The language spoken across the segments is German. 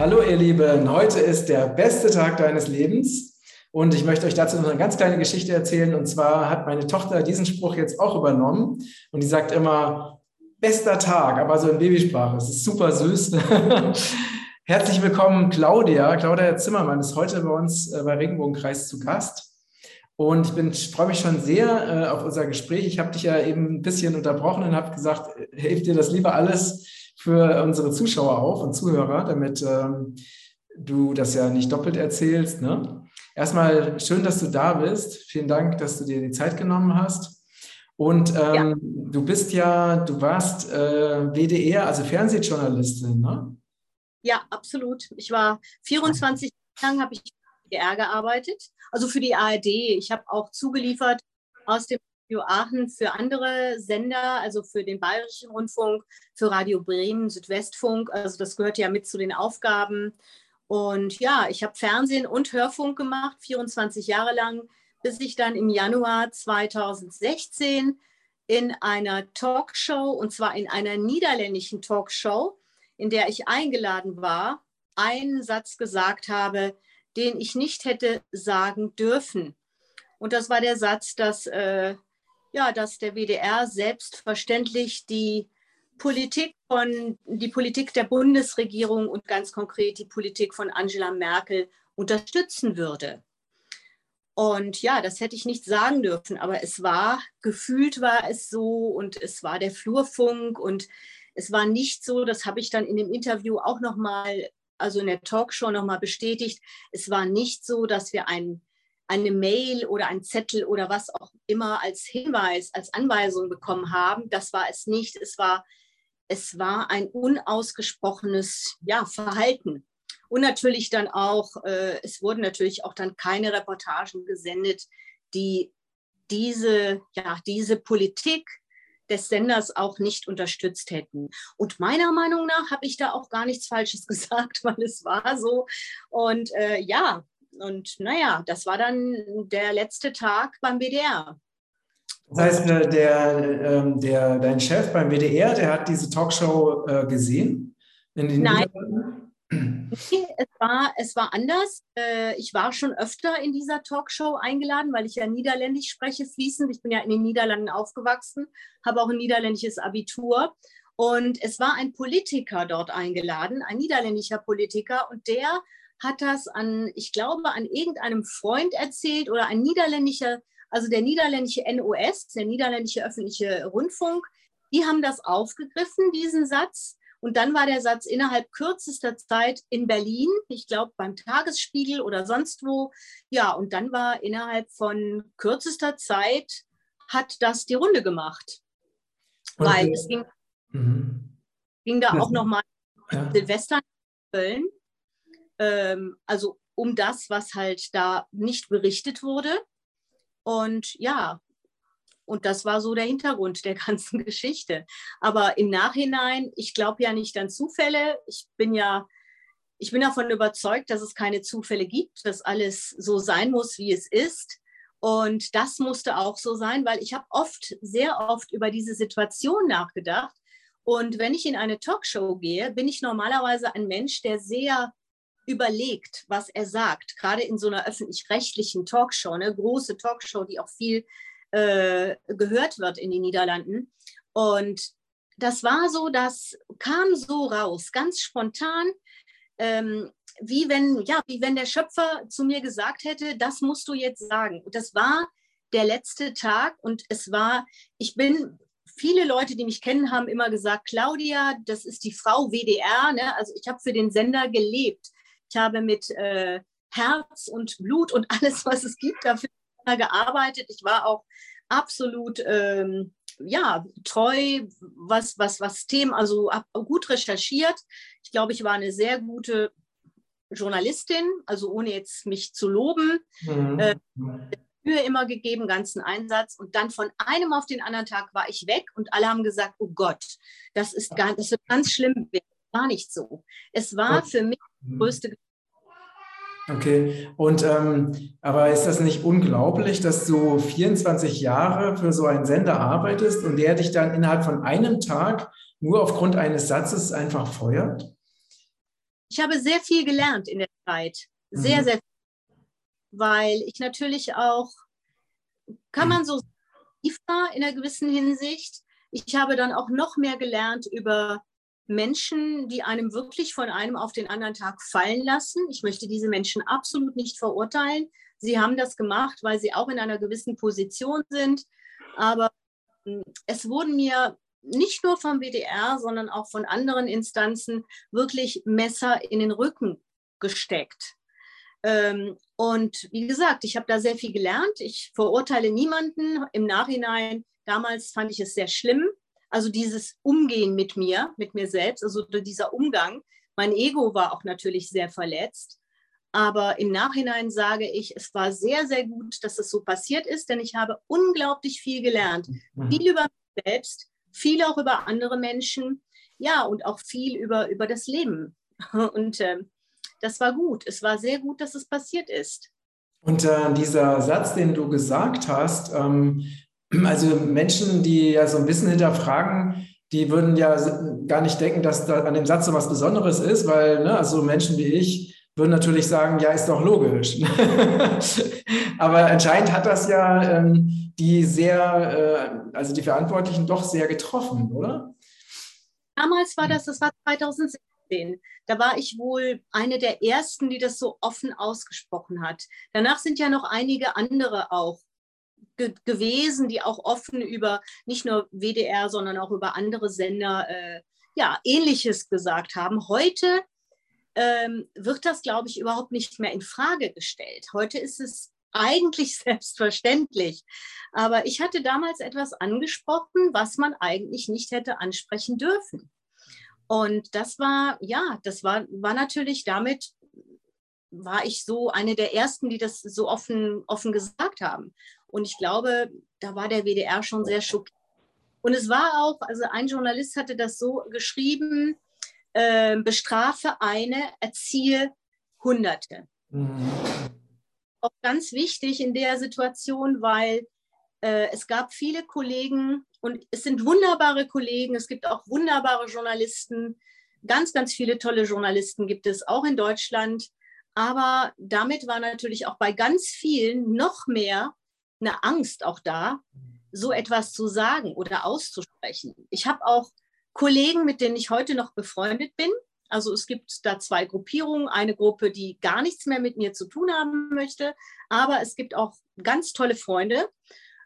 Hallo ihr Lieben, heute ist der beste Tag deines Lebens und ich möchte euch dazu noch eine ganz kleine Geschichte erzählen. Und zwar hat meine Tochter diesen Spruch jetzt auch übernommen und die sagt immer, bester Tag, aber so in Babysprache. Es ist super süß. Herzlich willkommen, Claudia. Claudia Zimmermann ist heute bei uns äh, bei Regenbogenkreis zu Gast. Und ich, bin, freue mich schon sehr äh, auf unser Gespräch. Ich habe dich ja eben ein bisschen unterbrochen und habe gesagt, hilf dir das lieber alles für unsere Zuschauer auf und Zuhörer, damit ähm, du das ja nicht doppelt erzählst. Ne? Erstmal schön, dass du da bist. Vielen Dank, dass du dir die Zeit genommen hast. Und ähm, ja. du bist ja, du warst äh, WDR, also Fernsehjournalistin, ne? Ja, absolut. Ich war 24 Jahre lang, habe ich WDR gearbeitet, also für die ARD. Ich habe auch zugeliefert aus dem Radio Aachen für andere Sender, also für den Bayerischen Rundfunk, für Radio Bremen, Südwestfunk. Also das gehört ja mit zu den Aufgaben. Und ja, ich habe Fernsehen und Hörfunk gemacht, 24 Jahre lang, bis ich dann im Januar 2016 in einer Talkshow, und zwar in einer niederländischen Talkshow, in der ich eingeladen war, einen Satz gesagt habe, den ich nicht hätte sagen dürfen. Und das war der Satz, dass, äh, ja, dass der WDR selbstverständlich die Politik von, die Politik der Bundesregierung und ganz konkret die Politik von Angela Merkel unterstützen würde. Und ja, das hätte ich nicht sagen dürfen, aber es war, gefühlt war es so und es war der Flurfunk und es war nicht so, das habe ich dann in dem Interview auch nochmal also in der Talkshow nochmal bestätigt, es war nicht so, dass wir ein, eine Mail oder ein Zettel oder was auch immer als Hinweis, als Anweisung bekommen haben. Das war es nicht. Es war, es war ein unausgesprochenes ja, Verhalten. Und natürlich dann auch, äh, es wurden natürlich auch dann keine Reportagen gesendet, die diese, ja, diese Politik des Senders auch nicht unterstützt hätten. Und meiner Meinung nach habe ich da auch gar nichts Falsches gesagt, weil es war so. Und äh, ja, und naja, das war dann der letzte Tag beim BDR. Das heißt, äh, der, ähm, der, dein Chef beim WDR, der hat diese Talkshow äh, gesehen? Nein, Nee, es war, es war anders. Äh, ich war schon öfter in dieser Talkshow eingeladen, weil ich ja Niederländisch spreche fließend. Ich bin ja in den Niederlanden aufgewachsen, habe auch ein niederländisches Abitur. Und es war ein Politiker dort eingeladen, ein niederländischer Politiker. Und der hat das an, ich glaube, an irgendeinem Freund erzählt oder ein niederländischer, also der niederländische NOS, der niederländische öffentliche Rundfunk, die haben das aufgegriffen, diesen Satz und dann war der Satz innerhalb kürzester Zeit in Berlin, ich glaube beim Tagesspiegel oder sonst wo. Ja, und dann war innerhalb von kürzester Zeit, hat das die Runde gemacht. Und Weil es ging, mhm. ging da auch nochmal ja. Silvester in Köln. Ähm, also um das, was halt da nicht berichtet wurde. Und ja, und das war so der Hintergrund der ganzen Geschichte. Aber im Nachhinein, ich glaube ja nicht an Zufälle. Ich bin ja, ich bin davon überzeugt, dass es keine Zufälle gibt, dass alles so sein muss, wie es ist. Und das musste auch so sein, weil ich habe oft, sehr oft über diese Situation nachgedacht. Und wenn ich in eine Talkshow gehe, bin ich normalerweise ein Mensch, der sehr überlegt, was er sagt. Gerade in so einer öffentlich-rechtlichen Talkshow, eine große Talkshow, die auch viel äh, gehört wird in den Niederlanden. Und das war so, das kam so raus, ganz spontan, ähm, wie wenn, ja, wie wenn der Schöpfer zu mir gesagt hätte, das musst du jetzt sagen. Und das war der letzte Tag und es war, ich bin, viele Leute, die mich kennen, haben immer gesagt, Claudia, das ist die Frau WDR. Ne? Also ich habe für den Sender gelebt. Ich habe mit äh, Herz und Blut und alles, was es gibt, dafür gearbeitet. Ich war auch absolut ähm, ja, treu, was, was, was Themen, also gut recherchiert. Ich glaube, ich war eine sehr gute Journalistin, also ohne jetzt mich zu loben. Mhm. Äh, Mühe immer gegeben, ganzen Einsatz. Und dann von einem auf den anderen Tag war ich weg und alle haben gesagt, oh Gott, das ist ganz, das wird ganz schlimm. War nicht so. Es war für mich größte Okay, und ähm, aber ist das nicht unglaublich, dass du 24 Jahre für so einen Sender arbeitest und der dich dann innerhalb von einem Tag nur aufgrund eines Satzes einfach feuert? ich habe sehr viel gelernt in der Zeit. Sehr, mhm. sehr viel. Weil ich natürlich auch, kann man so in einer gewissen Hinsicht. Ich habe dann auch noch mehr gelernt über Menschen, die einem wirklich von einem auf den anderen Tag fallen lassen. Ich möchte diese Menschen absolut nicht verurteilen. Sie haben das gemacht, weil sie auch in einer gewissen Position sind. Aber hm, es wurden mir nicht nur vom WDR, sondern auch von anderen Instanzen wirklich Messer in den Rücken gesteckt. Ähm, und wie gesagt, ich habe da sehr viel gelernt. Ich verurteile niemanden im Nachhinein. Damals fand ich es sehr schlimm. Also dieses Umgehen mit mir, mit mir selbst, also dieser Umgang. Mein Ego war auch natürlich sehr verletzt. Aber im Nachhinein sage ich, es war sehr, sehr gut, dass es so passiert ist, denn ich habe unglaublich viel gelernt. Mhm. Viel über mich selbst, viel auch über andere Menschen, ja, und auch viel über, über das Leben. Und äh, das war gut. Es war sehr gut, dass es passiert ist. Und äh, dieser Satz, den du gesagt hast, ähm, also Menschen, die ja so ein bisschen hinterfragen, die würden ja gar nicht denken, dass da an dem Satz so was Besonderes ist, weil ne, also Menschen wie ich würden natürlich sagen, ja, ist doch logisch. Aber anscheinend hat das ja ähm, die sehr, äh, also die Verantwortlichen doch sehr getroffen, oder? Damals war das, das war 2016. Da war ich wohl eine der ersten, die das so offen ausgesprochen hat. Danach sind ja noch einige andere auch ge gewesen, die auch offen über nicht nur WDR, sondern auch über andere Sender äh, ja Ähnliches gesagt haben. Heute ähm, wird das, glaube ich, überhaupt nicht mehr in Frage gestellt. Heute ist es eigentlich selbstverständlich. Aber ich hatte damals etwas angesprochen, was man eigentlich nicht hätte ansprechen dürfen. Und das war, ja, das war, war natürlich damit, war ich so eine der ersten, die das so offen, offen gesagt haben. Und ich glaube, da war der WDR schon sehr schockiert. Und es war auch, also ein Journalist hatte das so geschrieben, äh, bestrafe eine, erziehe Hunderte. Mhm. Auch ganz wichtig in der Situation, weil äh, es gab viele Kollegen und es sind wunderbare Kollegen, es gibt auch wunderbare Journalisten, ganz, ganz viele tolle Journalisten gibt es auch in Deutschland. Aber damit war natürlich auch bei ganz vielen noch mehr eine Angst auch da, so etwas zu sagen oder auszusprechen. Ich habe auch Kollegen, mit denen ich heute noch befreundet bin. Also es gibt da zwei Gruppierungen. Eine Gruppe, die gar nichts mehr mit mir zu tun haben möchte, aber es gibt auch ganz tolle Freunde,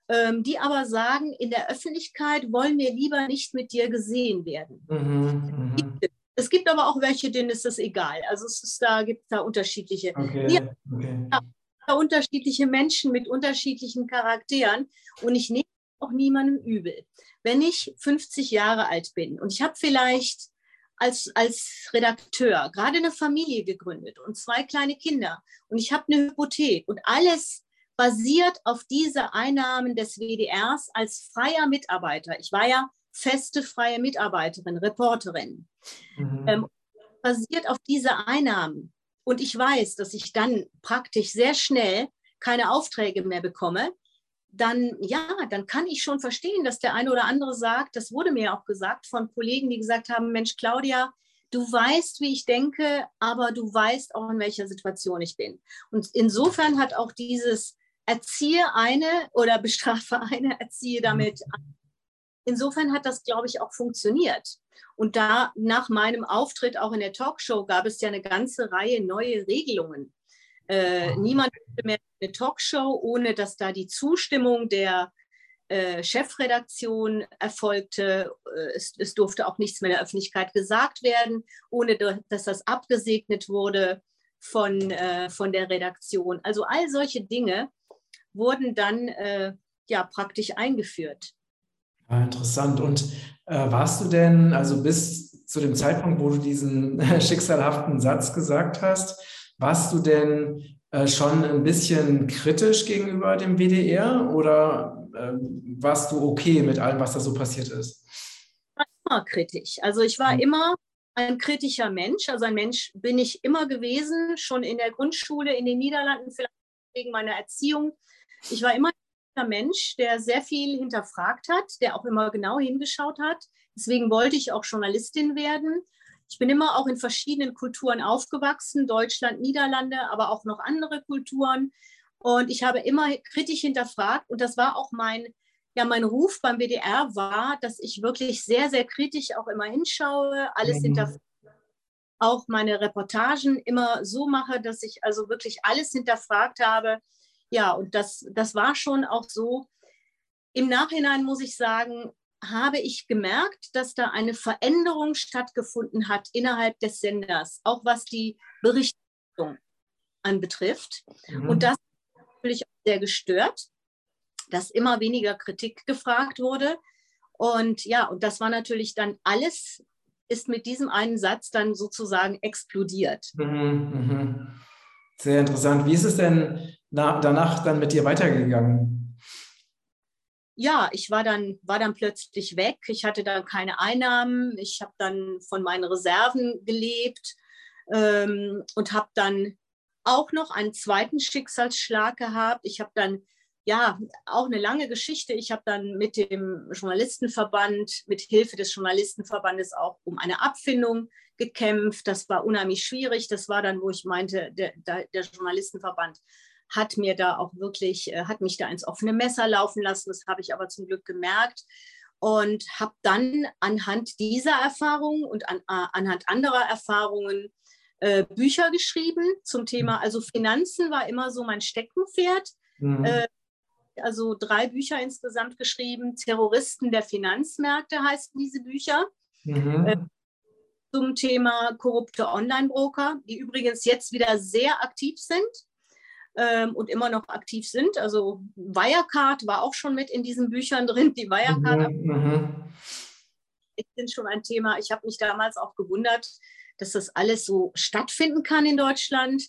ähm, die aber sagen, in der Öffentlichkeit wollen wir lieber nicht mit dir gesehen werden. Mhm, mhm. es gibt aber auch welche, denen ist das egal. Also es ist, da gibt es da unterschiedliche. Okay, okay. Unterschiedliche Menschen mit unterschiedlichen Charakteren und ich nehme auch niemandem übel. Wenn ich 50 Jahre alt bin und ich habe vielleicht als, als Redakteur gerade eine Familie gegründet und zwei kleine Kinder und ich habe eine Hypothek und alles basiert auf diese Einnahmen des WDRs als freier Mitarbeiter. Ich war ja feste freie Mitarbeiterin, Reporterin. Mhm. Ähm, basiert auf diese Einnahmen. Und ich weiß, dass ich dann praktisch sehr schnell keine Aufträge mehr bekomme, dann ja, dann kann ich schon verstehen, dass der eine oder andere sagt, das wurde mir auch gesagt von Kollegen, die gesagt haben, Mensch, Claudia, du weißt, wie ich denke, aber du weißt auch, in welcher Situation ich bin. Und insofern hat auch dieses Erziehe eine oder bestrafe eine, erziehe damit an. Insofern hat das, glaube ich, auch funktioniert. Und da nach meinem Auftritt auch in der Talkshow gab es ja eine ganze Reihe neue Regelungen. Äh, niemand mehr eine Talkshow, ohne dass da die Zustimmung der äh, Chefredaktion erfolgte. Äh, es, es, durfte auch nichts mehr in der Öffentlichkeit gesagt werden, ohne dass das abgesegnet wurde von, äh, von der Redaktion. Also all solche Dinge wurden dann äh, ja praktisch eingeführt. Ja, interessant. Und äh, warst du denn, also bis zu dem Zeitpunkt, wo du diesen schicksalhaften Satz gesagt hast, warst du denn äh, schon ein bisschen kritisch gegenüber dem WDR oder äh, warst du okay mit allem, was da so passiert ist? Ich war immer kritisch. Also ich war mhm. immer ein kritischer Mensch. Also ein Mensch bin ich immer gewesen, schon in der Grundschule in den Niederlanden, vielleicht wegen meiner Erziehung. Ich war immer Mensch, der sehr viel hinterfragt hat, der auch immer genau hingeschaut hat. Deswegen wollte ich auch Journalistin werden. Ich bin immer auch in verschiedenen Kulturen aufgewachsen, Deutschland, Niederlande, aber auch noch andere Kulturen. Und ich habe immer kritisch hinterfragt und das war auch mein, ja, mein Ruf beim WDR war, dass ich wirklich sehr, sehr kritisch auch immer hinschaue, alles mhm. hinterfrage auch meine Reportagen immer so mache, dass ich also wirklich alles hinterfragt habe. Ja, und das, das war schon auch so. Im Nachhinein muss ich sagen, habe ich gemerkt, dass da eine Veränderung stattgefunden hat innerhalb des Senders, auch was die Berichterstattung anbetrifft. Mhm. Und das hat natürlich sehr gestört, dass immer weniger Kritik gefragt wurde. Und ja, und das war natürlich dann alles ist mit diesem einen Satz dann sozusagen explodiert. Mhm, mhm. Sehr interessant. Wie ist es denn danach dann mit dir weitergegangen? Ja, ich war dann, war dann plötzlich weg. Ich hatte dann keine Einnahmen. Ich habe dann von meinen Reserven gelebt ähm, und habe dann auch noch einen zweiten Schicksalsschlag gehabt. Ich habe dann ja, auch eine lange Geschichte. Ich habe dann mit dem Journalistenverband, mit Hilfe des Journalistenverbandes auch um eine Abfindung gekämpft. Das war unheimlich schwierig. Das war dann, wo ich meinte, der, der Journalistenverband hat mir da auch wirklich, äh, hat mich da ins offene Messer laufen lassen. Das habe ich aber zum Glück gemerkt und habe dann anhand dieser Erfahrungen und an, äh, anhand anderer Erfahrungen äh, Bücher geschrieben zum Thema, also Finanzen war immer so mein Steckenpferd. Mhm. Äh, also drei Bücher insgesamt geschrieben. Terroristen der Finanzmärkte heißen diese Bücher. Mhm. Zum Thema korrupte Online-Broker, die übrigens jetzt wieder sehr aktiv sind ähm, und immer noch aktiv sind. Also Wirecard war auch schon mit in diesen Büchern drin. Die Wirecard mhm. mhm. sind schon ein Thema. Ich habe mich damals auch gewundert, dass das alles so stattfinden kann in Deutschland.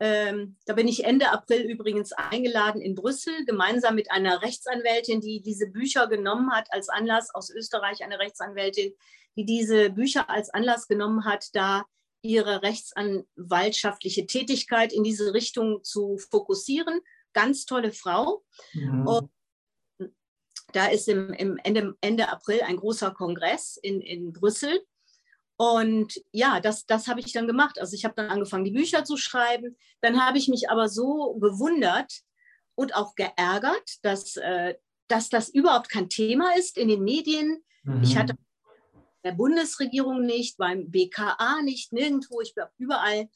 Ähm, da bin ich Ende April übrigens eingeladen in Brüssel, gemeinsam mit einer Rechtsanwältin, die diese Bücher genommen hat als Anlass, aus Österreich eine Rechtsanwältin, die diese Bücher als Anlass genommen hat, da ihre rechtsanwaltschaftliche Tätigkeit in diese Richtung zu fokussieren. Ganz tolle Frau. Mhm. Und da ist im, im Ende, Ende, April ein großer Kongress in, in Brüssel. Und ja, das, das habe ich dann gemacht. Also ich habe dann angefangen, die Bücher zu schreiben. Dann habe ich mich aber so gewundert und auch geärgert, dass, äh, dass das überhaupt kein Thema ist in den Medien. Mhm. Ich hatte der Bundesregierung nicht, beim BKA nicht, nirgendwo. Ich überall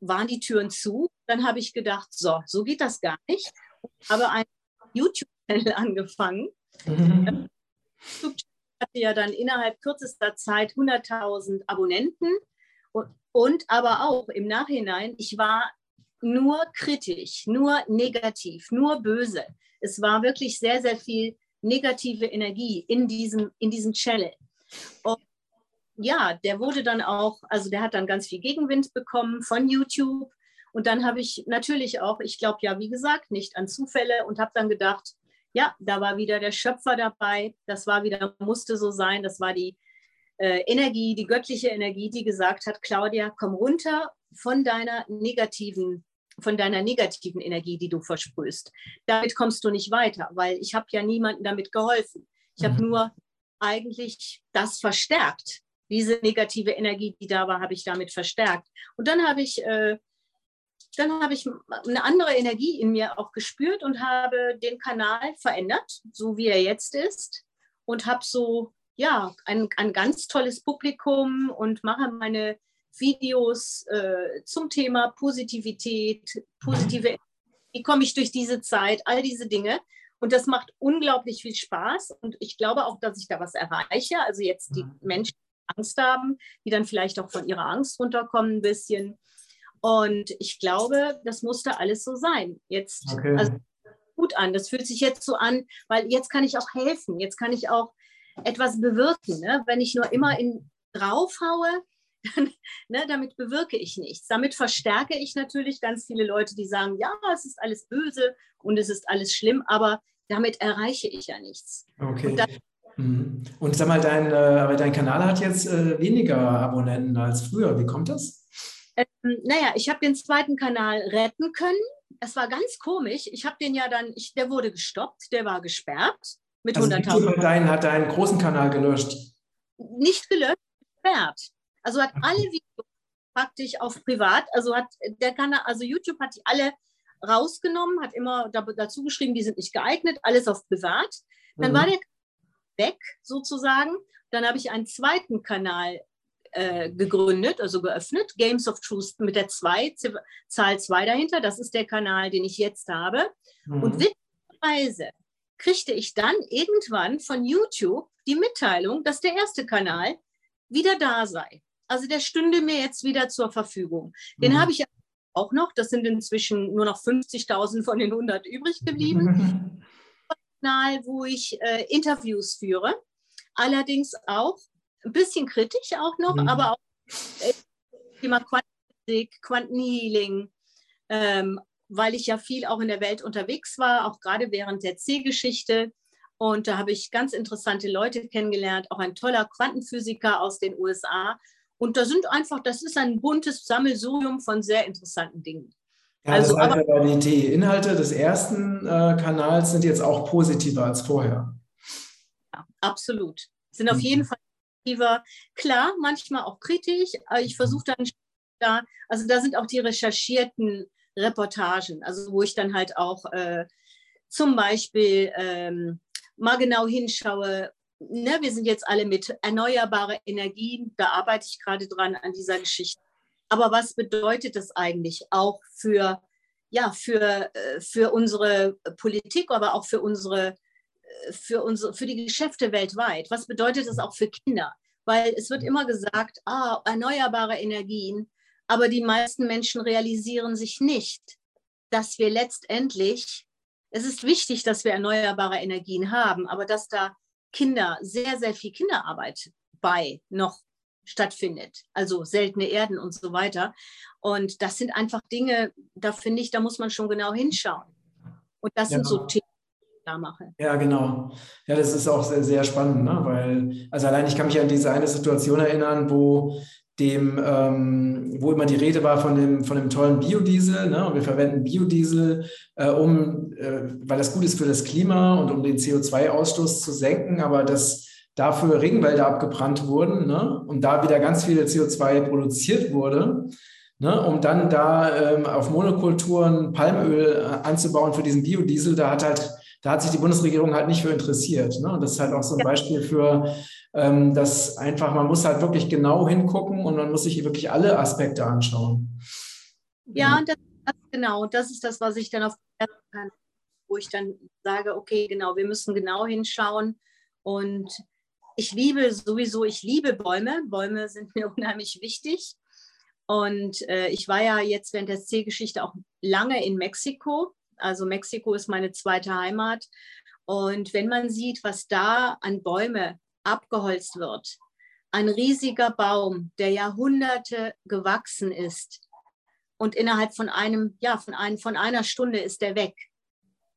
waren die Türen zu. Dann habe ich gedacht, so, so geht das gar nicht. Ich habe einen YouTube-Channel angefangen. Mhm hatte ja dann innerhalb kürzester Zeit 100.000 Abonnenten und, und aber auch im Nachhinein, ich war nur kritisch, nur negativ, nur böse. Es war wirklich sehr, sehr viel negative Energie in diesem, in diesem Channel. Und ja, der wurde dann auch, also der hat dann ganz viel Gegenwind bekommen von YouTube. Und dann habe ich natürlich auch, ich glaube ja, wie gesagt, nicht an Zufälle und habe dann gedacht, ja, da war wieder der Schöpfer dabei. Das war wieder, musste so sein. Das war die äh, Energie, die göttliche Energie, die gesagt hat, Claudia, komm runter von deiner negativen, von deiner negativen Energie, die du versprühst. Damit kommst du nicht weiter, weil ich habe ja niemandem damit geholfen. Ich habe mhm. nur eigentlich das verstärkt. Diese negative Energie, die da war, habe ich damit verstärkt. Und dann habe ich äh, dann habe ich eine andere Energie in mir auch gespürt und habe den Kanal verändert, so wie er jetzt ist. Und habe so, ja, ein, ein ganz tolles Publikum und mache meine Videos äh, zum Thema Positivität, positive, wie komme ich durch diese Zeit, all diese Dinge. Und das macht unglaublich viel Spaß. Und ich glaube auch, dass ich da was erreiche. Also jetzt die mhm. Menschen, die Angst haben, die dann vielleicht auch von ihrer Angst runterkommen ein bisschen. Und ich glaube, das musste alles so sein. Jetzt, okay. also gut an. Das fühlt sich jetzt so an, weil jetzt kann ich auch helfen. Jetzt kann ich auch etwas bewirken. Ne? Wenn ich nur immer in draufhaue, dann, ne, damit bewirke ich nichts. Damit verstärke ich natürlich ganz viele Leute, die sagen, ja, es ist alles böse und es ist alles schlimm, aber damit erreiche ich ja nichts. Okay. Und, das, mhm. und sag mal, dein, äh, dein Kanal hat jetzt äh, weniger Abonnenten als früher. Wie kommt das? Ähm, naja, ich habe den zweiten Kanal retten können. Es war ganz komisch. Ich habe den ja dann, ich, der wurde gestoppt, der war gesperrt mit also 100.000. Dein hat deinen großen Kanal gelöscht. Nicht gelöscht, gesperrt. Also hat alle Videos praktisch auf privat, also hat der Kanal, also YouTube hat die alle rausgenommen, hat immer dazu geschrieben, die sind nicht geeignet, alles auf privat. Dann mhm. war der weg sozusagen. Dann habe ich einen zweiten Kanal äh, gegründet, also geöffnet, Games of Truth mit der 2, Zahl 2 dahinter. Das ist der Kanal, den ich jetzt habe. Mhm. Und witzigerweise kriegte ich dann irgendwann von YouTube die Mitteilung, dass der erste Kanal wieder da sei. Also der stünde mir jetzt wieder zur Verfügung. Den mhm. habe ich auch noch. Das sind inzwischen nur noch 50.000 von den 100 übrig geblieben. Kanal, wo ich äh, Interviews führe. Allerdings auch ein bisschen kritisch auch noch, mhm. aber auch äh, Thema Quantenphysik, Quantenhealing, ähm, weil ich ja viel auch in der Welt unterwegs war, auch gerade während der C-Geschichte. Und da habe ich ganz interessante Leute kennengelernt, auch ein toller Quantenphysiker aus den USA. Und da sind einfach, das ist ein buntes Sammelsurium von sehr interessanten Dingen. Ja, also, das aber, die, die, Inhalte des ersten äh, Kanals sind jetzt auch positiver als vorher. Ja, absolut. Sind auf mhm. jeden Fall positiver. Klar, manchmal auch kritisch, ich versuche dann da, also da sind auch die recherchierten Reportagen, also wo ich dann halt auch äh, zum Beispiel ähm, mal genau hinschaue, ne, wir sind jetzt alle mit erneuerbaren Energien, da arbeite ich gerade dran an dieser Geschichte. Aber was bedeutet das eigentlich auch für, ja, für, äh, für unsere Politik, aber auch für unsere, äh, für, unsere, für die Geschäfte weltweit? Was bedeutet das auch für Kinder? Weil es wird immer gesagt, ah, erneuerbare Energien, aber die meisten Menschen realisieren sich nicht, dass wir letztendlich, es ist wichtig, dass wir erneuerbare Energien haben, aber dass da Kinder, sehr, sehr viel Kinderarbeit bei noch stattfindet. Also seltene Erden und so weiter. Und das sind einfach Dinge, da finde ich, da muss man schon genau hinschauen. Und das ja. sind so Themen, die ich da mache. Ja, genau. Ja, das ist auch sehr, sehr spannend, ne? weil, also allein ich kann mich an diese eine Situation erinnern, wo dem, ähm, wo immer die Rede war von dem, von dem tollen Biodiesel. Ne? Und wir verwenden Biodiesel, äh, um, äh, weil das gut ist für das Klima und um den CO2-Ausstoß zu senken, aber dass dafür Regenwälder abgebrannt wurden ne? und da wieder ganz viel CO2 produziert wurde. Ne, um dann da ähm, auf Monokulturen Palmöl äh, anzubauen für diesen Biodiesel, da hat halt, da hat sich die Bundesregierung halt nicht für interessiert. Ne? Und das ist halt auch so ein Beispiel für, ähm, dass einfach, man muss halt wirklich genau hingucken und man muss sich wirklich alle Aspekte anschauen. Ja, und das, genau, das ist das, was ich dann auf wo ich dann sage, okay, genau, wir müssen genau hinschauen und ich liebe sowieso, ich liebe Bäume. Bäume sind mir unheimlich wichtig. Und äh, ich war ja jetzt während der C-Geschichte auch lange in Mexiko. Also Mexiko ist meine zweite Heimat. Und wenn man sieht, was da an Bäume abgeholzt wird, ein riesiger Baum, der Jahrhunderte gewachsen ist und innerhalb von einem, ja, von, einem, von einer Stunde ist der weg.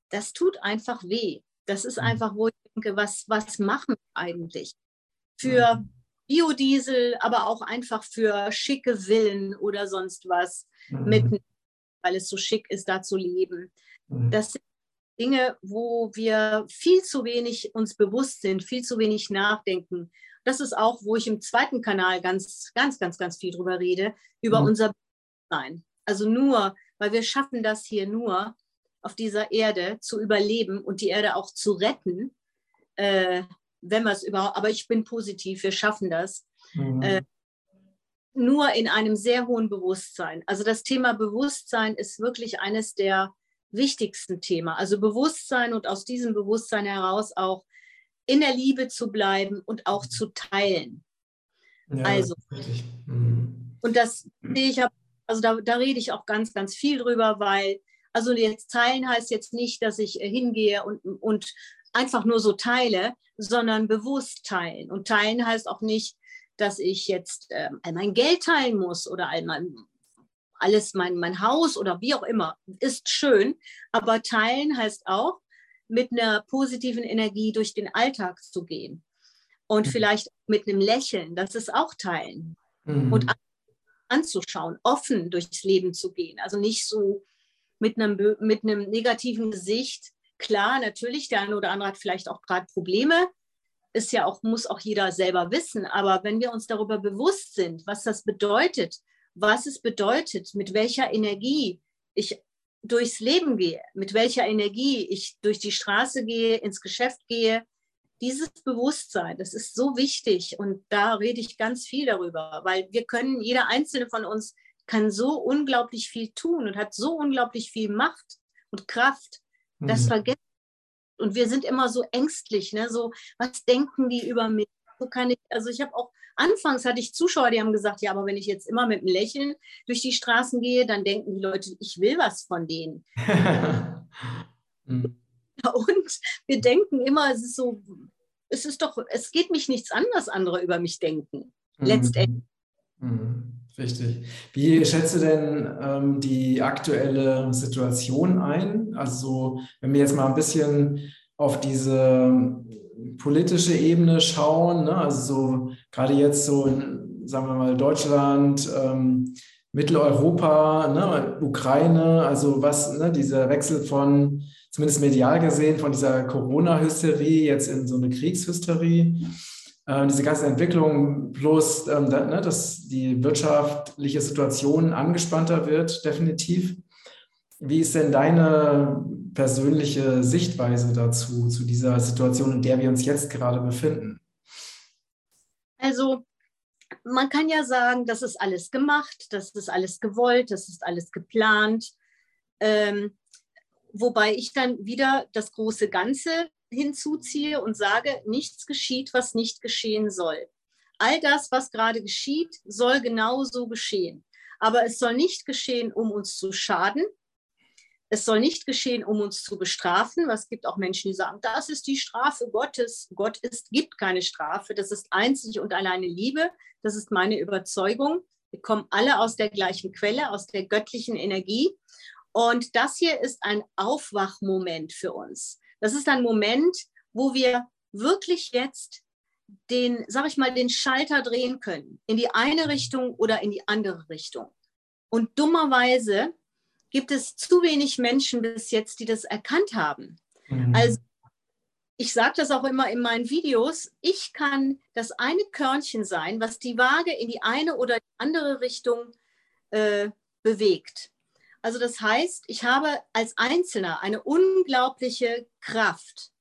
Das tut einfach weh. Das ist mhm. einfach, wo ich denke, was, was machen wir eigentlich? Für. Biodiesel, aber auch einfach für schicke Villen oder sonst was, mhm. mit, weil es so schick ist, da zu leben. Mhm. Das sind Dinge, wo wir viel zu wenig uns bewusst sind, viel zu wenig nachdenken. Das ist auch, wo ich im zweiten Kanal ganz, ganz, ganz, ganz viel drüber rede, über mhm. unser Bewusstsein. Also nur, weil wir schaffen das hier nur, auf dieser Erde zu überleben und die Erde auch zu retten, äh, wenn wir es überhaupt, aber ich bin positiv, wir schaffen das. Mhm. Äh, nur in einem sehr hohen Bewusstsein. Also das Thema Bewusstsein ist wirklich eines der wichtigsten Themen. Also Bewusstsein und aus diesem Bewusstsein heraus auch in der Liebe zu bleiben und auch zu teilen. Ja, also, mhm. und das sehe ich, also da, da rede ich auch ganz, ganz viel drüber, weil also jetzt teilen heißt jetzt nicht, dass ich äh, hingehe und, und einfach nur so teile, sondern bewusst teilen. Und teilen heißt auch nicht, dass ich jetzt äh, all mein Geld teilen muss oder all mein, alles, mein, mein Haus oder wie auch immer. Ist schön, aber teilen heißt auch, mit einer positiven Energie durch den Alltag zu gehen. Und mhm. vielleicht mit einem Lächeln, das ist auch teilen. Mhm. Und anzuschauen, offen durchs Leben zu gehen. Also nicht so mit einem, mit einem negativen Gesicht. Klar, natürlich, der eine oder andere hat vielleicht auch gerade Probleme, ist ja auch, muss auch jeder selber wissen. Aber wenn wir uns darüber bewusst sind, was das bedeutet, was es bedeutet, mit welcher Energie ich durchs Leben gehe, mit welcher Energie ich durch die Straße gehe, ins Geschäft gehe, dieses Bewusstsein, das ist so wichtig und da rede ich ganz viel darüber, weil wir können, jeder einzelne von uns kann so unglaublich viel tun und hat so unglaublich viel Macht und Kraft. Das mhm. vergessen und wir sind immer so ängstlich, ne? so, was denken die über mich? So kann ich, also ich habe auch, anfangs hatte ich Zuschauer, die haben gesagt, ja, aber wenn ich jetzt immer mit einem Lächeln durch die Straßen gehe, dann denken die Leute, ich will was von denen. mhm. Und wir denken immer, es ist so, es ist doch, es geht mich nichts an, was andere über mich denken. Mhm. Letztendlich. Mhm. Richtig. Wie schätzt du denn ähm, die aktuelle Situation ein? Also, wenn wir jetzt mal ein bisschen auf diese politische Ebene schauen, ne? also so gerade jetzt so in, sagen wir mal, Deutschland, ähm, Mitteleuropa, ne? Ukraine, also was, ne? dieser Wechsel von, zumindest medial gesehen, von dieser Corona-Hysterie jetzt in so eine Kriegshysterie. Äh, diese ganze Entwicklung plus, ähm, da, ne, dass die wirtschaftliche Situation angespannter wird, definitiv. Wie ist denn deine persönliche Sichtweise dazu, zu dieser Situation, in der wir uns jetzt gerade befinden? Also, man kann ja sagen, das ist alles gemacht, das ist alles gewollt, das ist alles geplant. Ähm, wobei ich dann wieder das große Ganze hinzuziehe und sage, nichts geschieht, was nicht geschehen soll. All das, was gerade geschieht, soll genauso geschehen. Aber es soll nicht geschehen, um uns zu schaden. Es soll nicht geschehen, um uns zu bestrafen. Was gibt auch Menschen, die sagen, das ist die Strafe Gottes. Gott ist, gibt keine Strafe. Das ist einzig und alleine Liebe. Das ist meine Überzeugung. Wir kommen alle aus der gleichen Quelle, aus der göttlichen Energie. Und das hier ist ein Aufwachmoment für uns. Das ist ein Moment, wo wir wirklich jetzt den, sag ich mal, den Schalter drehen können, in die eine Richtung oder in die andere Richtung. Und dummerweise gibt es zu wenig Menschen bis jetzt, die das erkannt haben. Mhm. Also ich sage das auch immer in meinen Videos, ich kann das eine Körnchen sein, was die Waage in die eine oder die andere Richtung äh, bewegt. Also das heißt, ich habe als Einzelner eine unglaubliche Kraft.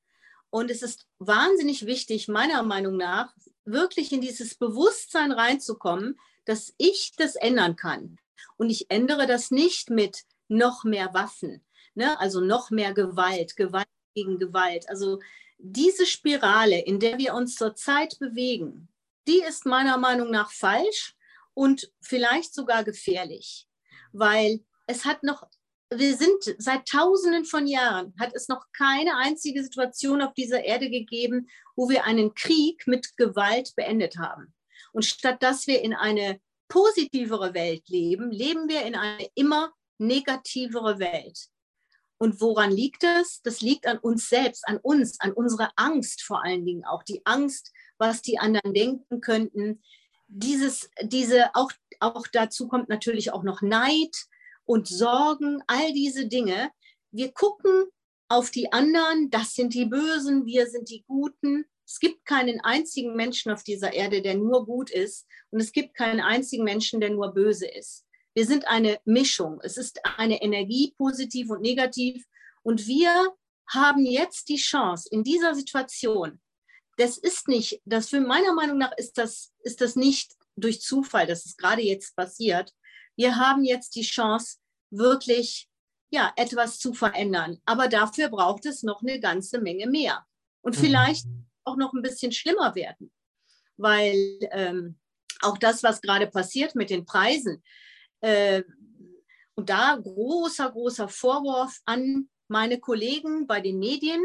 Und es ist wahnsinnig wichtig, meiner Meinung nach, wirklich in dieses Bewusstsein reinzukommen, dass ich das ändern kann. Und ich ändere das nicht mit noch mehr Waffen, ne? also noch mehr Gewalt, Gewalt gegen Gewalt. Also diese Spirale, in der wir uns zurzeit bewegen, die ist meiner Meinung nach falsch und vielleicht sogar gefährlich, weil es hat noch, wir sind seit Tausenden von Jahren, hat es noch keine einzige Situation auf dieser Erde gegeben, wo wir einen Krieg mit Gewalt beendet haben. Und statt dass wir in eine positivere Welt leben, leben wir in eine immer negativere Welt. Und woran liegt es? Das liegt an uns selbst, an uns, an unserer Angst vor allen Dingen auch. Die Angst, was die anderen denken könnten. Dieses, diese, auch, auch dazu kommt natürlich auch noch Neid, und Sorgen, all diese Dinge. Wir gucken auf die anderen, das sind die Bösen, wir sind die Guten. Es gibt keinen einzigen Menschen auf dieser Erde, der nur gut ist und es gibt keinen einzigen Menschen, der nur böse ist. Wir sind eine Mischung. Es ist eine Energie, positiv und negativ. Und wir haben jetzt die Chance in dieser Situation, das ist nicht, das für meiner Meinung nach ist das, ist das nicht durch Zufall, dass es gerade jetzt passiert, wir haben jetzt die Chance, wirklich ja, etwas zu verändern. Aber dafür braucht es noch eine ganze Menge mehr. Und mhm. vielleicht auch noch ein bisschen schlimmer werden. Weil ähm, auch das, was gerade passiert mit den Preisen, äh, und da großer, großer Vorwurf an meine Kollegen bei den Medien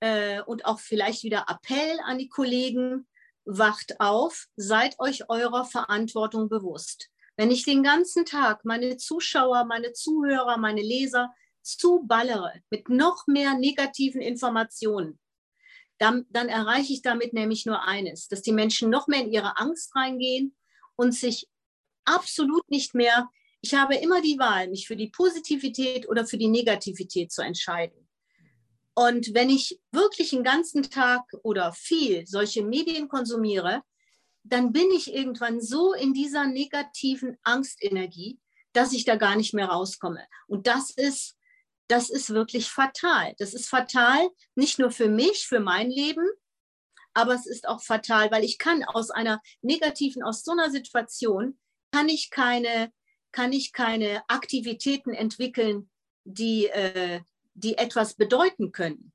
äh, und auch vielleicht wieder Appell an die Kollegen, wacht auf, seid euch eurer Verantwortung bewusst. Wenn ich den ganzen Tag meine Zuschauer, meine Zuhörer, meine Leser zuballere mit noch mehr negativen Informationen, dann, dann erreiche ich damit nämlich nur eines, dass die Menschen noch mehr in ihre Angst reingehen und sich absolut nicht mehr, ich habe immer die Wahl, mich für die Positivität oder für die Negativität zu entscheiden. Und wenn ich wirklich einen ganzen Tag oder viel solche Medien konsumiere, dann bin ich irgendwann so in dieser negativen Angstenergie, dass ich da gar nicht mehr rauskomme. Und das ist, das ist wirklich fatal. Das ist fatal, nicht nur für mich, für mein Leben, aber es ist auch fatal, weil ich kann aus einer negativen, aus so einer Situation, kann ich keine, kann ich keine Aktivitäten entwickeln, die, äh, die etwas bedeuten können.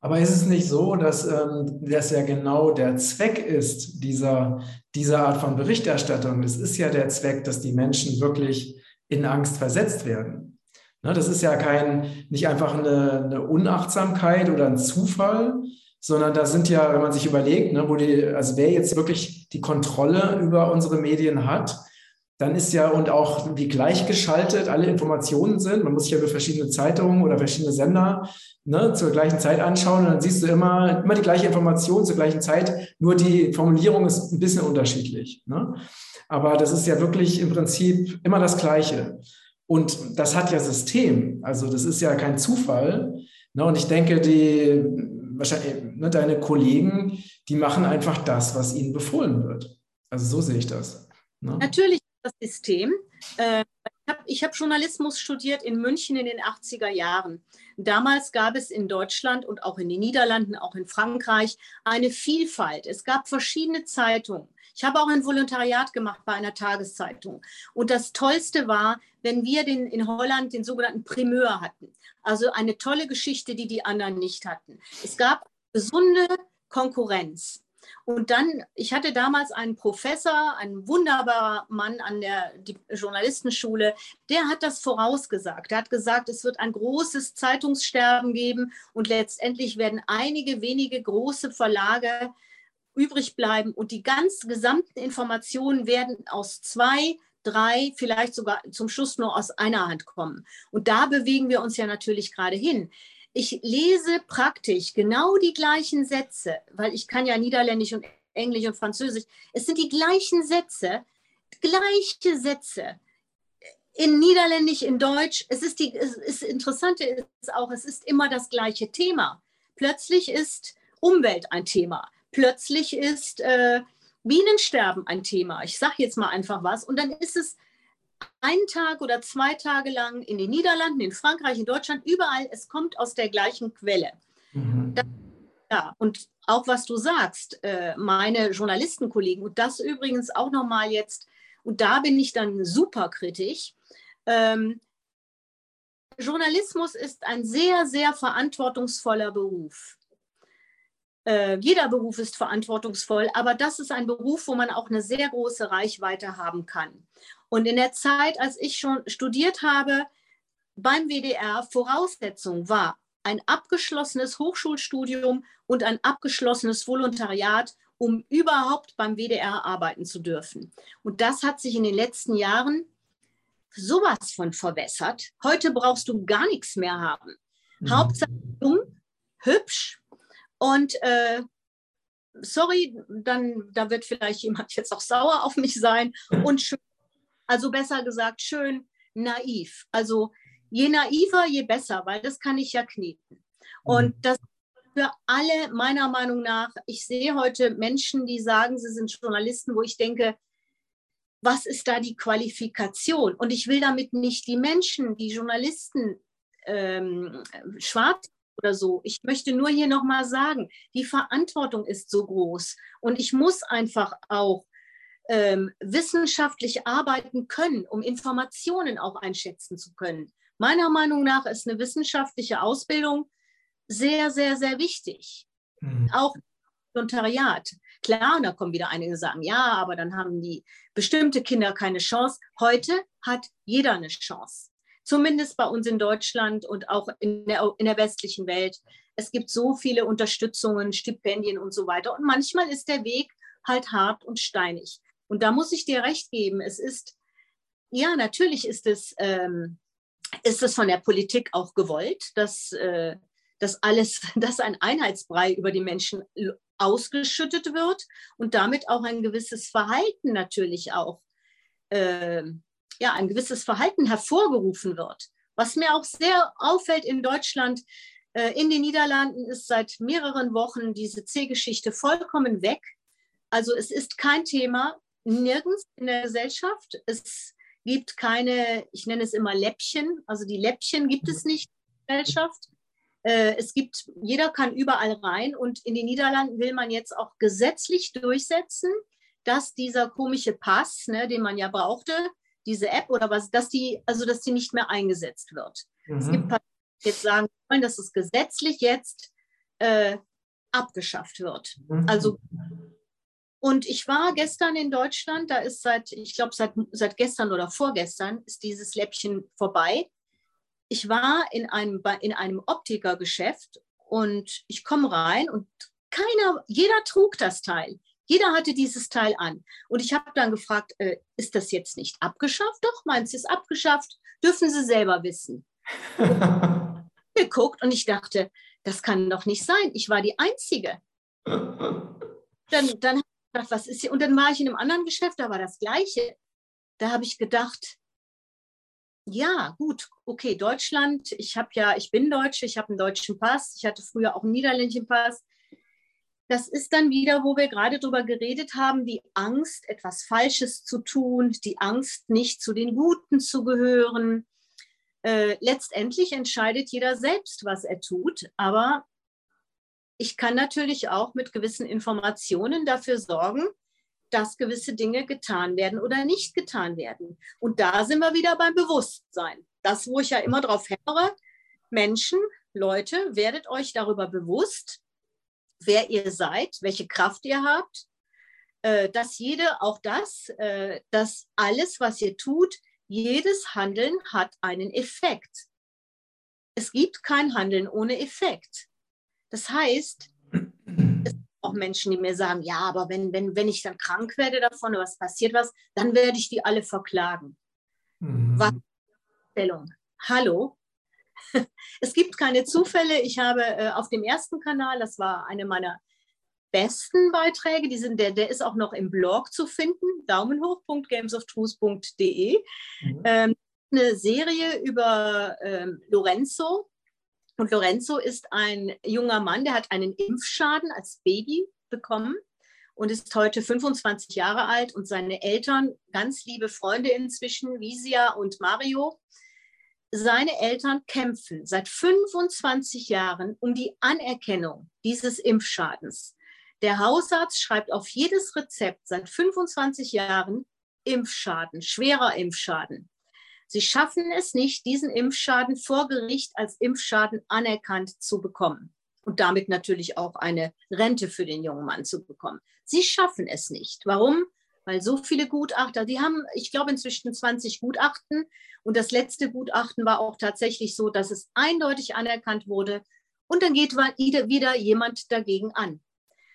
Aber ist es nicht so, dass ähm, das ja genau der Zweck ist dieser, dieser Art von Berichterstattung? Es ist ja der Zweck, dass die Menschen wirklich in Angst versetzt werden. Ne, das ist ja kein, nicht einfach eine, eine Unachtsamkeit oder ein Zufall, sondern da sind ja, wenn man sich überlegt, ne, wo die, also wer jetzt wirklich die Kontrolle über unsere Medien hat, dann ist ja und auch wie gleichgeschaltet alle Informationen sind. Man muss sich ja verschiedene Zeitungen oder verschiedene Sender ne, zur gleichen Zeit anschauen und dann siehst du immer, immer die gleiche Information zur gleichen Zeit, nur die Formulierung ist ein bisschen unterschiedlich. Ne? Aber das ist ja wirklich im Prinzip immer das Gleiche. Und das hat ja System. Also das ist ja kein Zufall. Ne? Und ich denke, die wahrscheinlich ne, deine Kollegen, die machen einfach das, was ihnen befohlen wird. Also so sehe ich das. Ne? Natürlich das System. Äh, ich habe hab Journalismus studiert in München in den 80er Jahren. Damals gab es in Deutschland und auch in den Niederlanden, auch in Frankreich eine Vielfalt. Es gab verschiedene Zeitungen. Ich habe auch ein Volontariat gemacht bei einer Tageszeitung. Und das Tollste war, wenn wir den, in Holland den sogenannten Primeur hatten. Also eine tolle Geschichte, die die anderen nicht hatten. Es gab gesunde Konkurrenz. Und dann, ich hatte damals einen Professor, ein wunderbarer Mann an der Journalistenschule, der hat das vorausgesagt. Er hat gesagt, es wird ein großes Zeitungssterben geben und letztendlich werden einige wenige große Verlage übrig bleiben und die ganz gesamten Informationen werden aus zwei, drei, vielleicht sogar zum Schluss nur aus einer Hand kommen. Und da bewegen wir uns ja natürlich gerade hin ich lese praktisch genau die gleichen Sätze, weil ich kann ja Niederländisch und Englisch und Französisch. Es sind die gleichen Sätze, gleiche Sätze. In Niederländisch, in Deutsch. Es ist die, es ist Interessante ist auch, es ist immer das gleiche Thema. Plötzlich ist Umwelt ein Thema. Plötzlich ist äh, Bienensterben ein Thema. Ich sage jetzt mal einfach was. Und dann ist es einen Tag oder zwei Tage lang in den Niederlanden, in Frankreich, in Deutschland, überall, es kommt aus der gleichen Quelle. Mhm. Das, ja, und auch was du sagst, äh, meine Journalistenkollegen, und das übrigens auch nochmal jetzt, und da bin ich dann super kritisch. Ähm, Journalismus ist ein sehr, sehr verantwortungsvoller Beruf. Äh, jeder Beruf ist verantwortungsvoll, aber das ist ein Beruf, wo man auch eine sehr große Reichweite haben kann. Und in der Zeit, als ich schon studiert habe beim WDR, Voraussetzung war ein abgeschlossenes Hochschulstudium und ein abgeschlossenes Volontariat, um überhaupt beim WDR arbeiten zu dürfen. Und das hat sich in den letzten Jahren sowas von verwässert. Heute brauchst du gar nichts mehr haben. Mhm. Hauptsache jung, hübsch und äh, sorry, dann da wird vielleicht jemand jetzt auch sauer auf mich sein und schön also besser gesagt, schön naiv. Also je naiver, je besser, weil das kann ich ja kneten. Und mhm. das für alle meiner Meinung nach, ich sehe heute Menschen, die sagen, sie sind Journalisten, wo ich denke, was ist da die Qualifikation? Und ich will damit nicht die Menschen, die Journalisten ähm, schwarz oder so. Ich möchte nur hier nochmal sagen, die Verantwortung ist so groß. Und ich muss einfach auch ähm, wissenschaftlich arbeiten können, um Informationen auch einschätzen zu können. Meiner Meinung nach ist eine wissenschaftliche Ausbildung sehr, sehr, sehr wichtig. Mhm. Auch Volontariat. Klar, da kommen wieder einige, sagen, ja, aber dann haben die bestimmte Kinder keine Chance. Heute hat jeder eine Chance. Zumindest bei uns in Deutschland und auch in der, in der westlichen Welt. Es gibt so viele Unterstützungen, Stipendien und so weiter. Und manchmal ist der Weg halt hart und steinig. Und da muss ich dir recht geben. Es ist, ja, natürlich ist es, ähm, ist es von der Politik auch gewollt, dass, äh, dass alles, dass ein Einheitsbrei über die Menschen ausgeschüttet wird und damit auch ein gewisses Verhalten natürlich auch, äh, ja, ein gewisses Verhalten hervorgerufen wird. Was mir auch sehr auffällt in Deutschland, Äh, in den Niederlanden ist seit mehreren Wochen diese C-Geschichte vollkommen weg. Also es ist kein Thema nirgends in der Gesellschaft. Es gibt keine, ich nenne es immer Läppchen, also die Läppchen gibt es nicht in der Gesellschaft. Äh, es gibt, jeder kann überall rein und in den Niederlanden will man jetzt auch gesetzlich durchsetzen, dass dieser komische Pass, ne, den man ja brauchte, diese App oder was, dass die, also dass die nicht mehr eingesetzt wird. Mhm. Es gibt die jetzt sagen wollen, dass es gesetzlich jetzt äh, abgeschafft wird. Mhm. Also und ich war gestern in Deutschland, da ist seit, ich glaube, seit, seit gestern oder vorgestern ist dieses Läppchen vorbei. Ich war in einem, in einem Optikergeschäft und ich komme rein und keiner, jeder trug das Teil. Jeder hatte dieses Teil an. Und ich habe dann gefragt, äh, ist das jetzt nicht abgeschafft? Doch, meins ist abgeschafft. Dürfen Sie selber wissen. Geguckt und ich dachte, das kann doch nicht sein. Ich war die Einzige. Dann, dann gedacht, was ist hier? Und dann war ich in einem anderen Geschäft, da war das Gleiche. Da habe ich gedacht, ja, gut, okay, Deutschland, ich habe ja, ich bin Deutsche, ich habe einen deutschen Pass, ich hatte früher auch einen niederländischen Pass. Das ist dann wieder, wo wir gerade drüber geredet haben, die Angst, etwas Falsches zu tun, die Angst, nicht zu den Guten zu gehören. Äh, letztendlich entscheidet jeder selbst, was er tut, aber ich kann natürlich auch mit gewissen Informationen dafür sorgen, dass gewisse Dinge getan werden oder nicht getan werden. Und da sind wir wieder beim Bewusstsein. Das, wo ich ja immer drauf hämmere, Menschen, Leute, werdet euch darüber bewusst, wer ihr seid, welche Kraft ihr habt, äh, dass jede, auch das, äh, dass alles, was ihr tut, jedes Handeln hat einen Effekt. Es gibt kein Handeln ohne Effekt. Das heißt, es gibt auch Menschen, die mir sagen, ja, aber wenn, wenn, wenn ich dann krank werde davon oder was passiert was, dann werde ich die alle verklagen. Mhm. Was? Hallo? Es gibt keine Zufälle. Ich habe äh, auf dem ersten Kanal, das war eine meiner besten Beiträge, die sind, der, der ist auch noch im Blog zu finden, daumenhoch.gamesoftruth.de, mhm. ähm, eine Serie über ähm, Lorenzo, und Lorenzo ist ein junger Mann, der hat einen Impfschaden als Baby bekommen und ist heute 25 Jahre alt und seine Eltern, ganz liebe Freunde inzwischen, Visia und Mario, seine Eltern kämpfen seit 25 Jahren um die Anerkennung dieses Impfschadens. Der Hausarzt schreibt auf jedes Rezept seit 25 Jahren Impfschaden, schwerer Impfschaden. Sie schaffen es nicht, diesen Impfschaden vor Gericht als Impfschaden anerkannt zu bekommen und damit natürlich auch eine Rente für den jungen Mann zu bekommen. Sie schaffen es nicht. Warum? Weil so viele Gutachter, die haben, ich glaube, inzwischen 20 Gutachten. Und das letzte Gutachten war auch tatsächlich so, dass es eindeutig anerkannt wurde. Und dann geht wieder jemand dagegen an.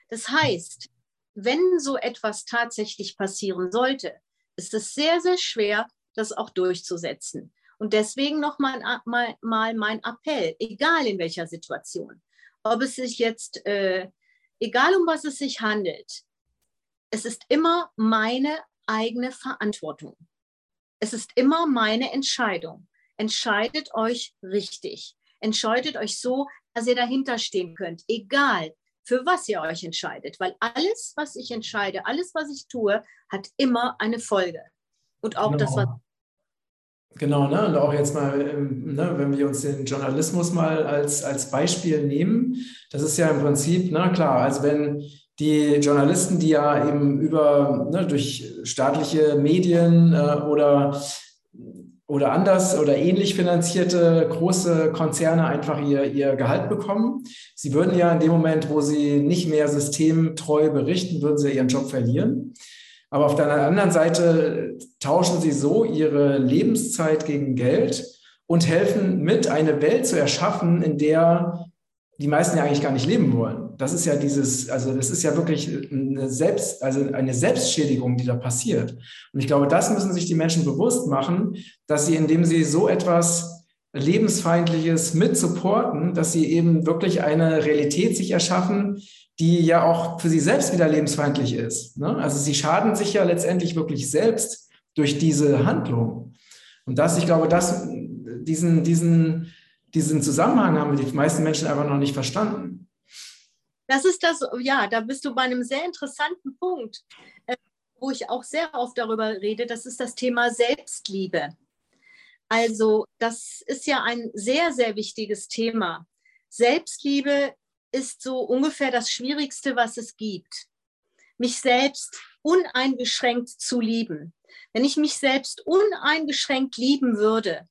Das heißt, wenn so etwas tatsächlich passieren sollte, ist es sehr, sehr schwer, das auch durchzusetzen. Und deswegen nochmal mal, mal mein Appell, egal in welcher Situation, ob es sich jetzt, äh, egal um was es sich handelt, es ist immer meine eigene Verantwortung. Es ist immer meine Entscheidung. Entscheidet euch richtig. Entscheidet euch so, dass ihr dahinter stehen könnt, egal für was ihr euch entscheidet, weil alles, was ich entscheide, alles, was ich tue, hat immer eine Folge. Und auch genau. das, was Genau, ne? und auch jetzt mal, ähm, ne, wenn wir uns den Journalismus mal als, als Beispiel nehmen, das ist ja im Prinzip, na ne, klar, also wenn die Journalisten, die ja eben über, ne, durch staatliche Medien äh, oder, oder anders oder ähnlich finanzierte große Konzerne einfach ihr, ihr Gehalt bekommen, sie würden ja in dem Moment, wo sie nicht mehr systemtreu berichten, würden sie ihren Job verlieren. Aber auf der anderen Seite tauschen sie so ihre Lebenszeit gegen Geld und helfen mit, eine Welt zu erschaffen, in der die meisten ja eigentlich gar nicht leben wollen. Das ist ja dieses, also das ist ja wirklich eine Selbst, also eine Selbstschädigung, die da passiert. Und ich glaube, das müssen sich die Menschen bewusst machen, dass sie, indem sie so etwas lebensfeindliches mit supporten, dass sie eben wirklich eine Realität sich erschaffen, die ja auch für sie selbst wieder lebensfeindlich ist. Ne? Also sie schaden sich ja letztendlich wirklich selbst durch diese Handlung. Und das, ich glaube, das, diesen, diesen, diesen Zusammenhang haben die meisten Menschen einfach noch nicht verstanden. Das ist das, ja, da bist du bei einem sehr interessanten Punkt, äh, wo ich auch sehr oft darüber rede. Das ist das Thema Selbstliebe. Also, das ist ja ein sehr, sehr wichtiges Thema. Selbstliebe ist so ungefähr das Schwierigste, was es gibt. Mich selbst uneingeschränkt zu lieben. Wenn ich mich selbst uneingeschränkt lieben würde,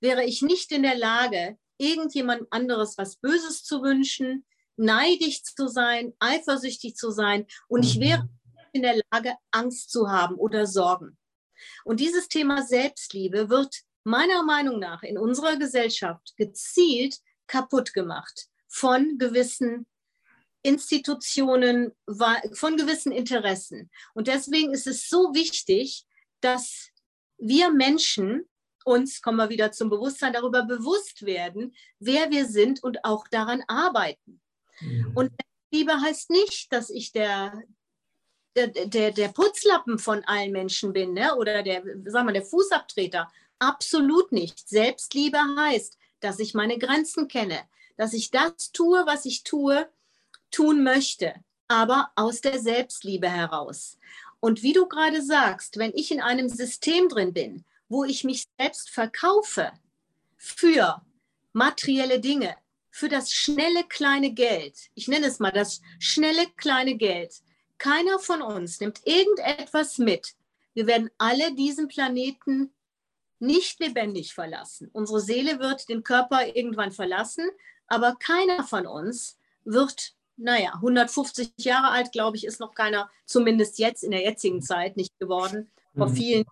wäre ich nicht in der Lage, irgendjemand anderes was Böses zu wünschen, neidisch zu sein, eifersüchtig zu sein und ich wäre mhm. in der Lage, Angst zu haben oder Sorgen. Und dieses Thema Selbstliebe wird meiner Meinung nach in unserer Gesellschaft gezielt kaputt gemacht von gewissen Institutionen, von gewissen Interessen. Und deswegen ist es so wichtig, dass wir Menschen uns, kommen wir wieder zum Bewusstsein, darüber bewusst werden, wer wir sind und auch daran arbeiten. Mhm. Und Liebe heißt nicht, dass ich der, der, der, der Putzlappen von allen Menschen bin ne? oder der, sagen wir, der Fußabtreter. Absolut nicht. Selbstliebe heißt, dass ich meine Grenzen kenne, dass ich das tue, was ich tue, tun möchte, aber aus der Selbstliebe heraus. Und wie du gerade sagst, wenn ich in einem System drin bin, wo ich mich selbst verkaufe für materielle Dinge, für das schnelle kleine Geld, ich nenne es mal das schnelle kleine Geld, keiner von uns nimmt irgendetwas mit. Wir werden alle diesen Planeten nicht lebendig verlassen. Unsere Seele wird den Körper irgendwann verlassen, aber keiner von uns wird, naja, 150 Jahre alt, glaube ich, ist noch keiner, zumindest jetzt in der jetzigen Zeit nicht geworden. Vor mhm. vielen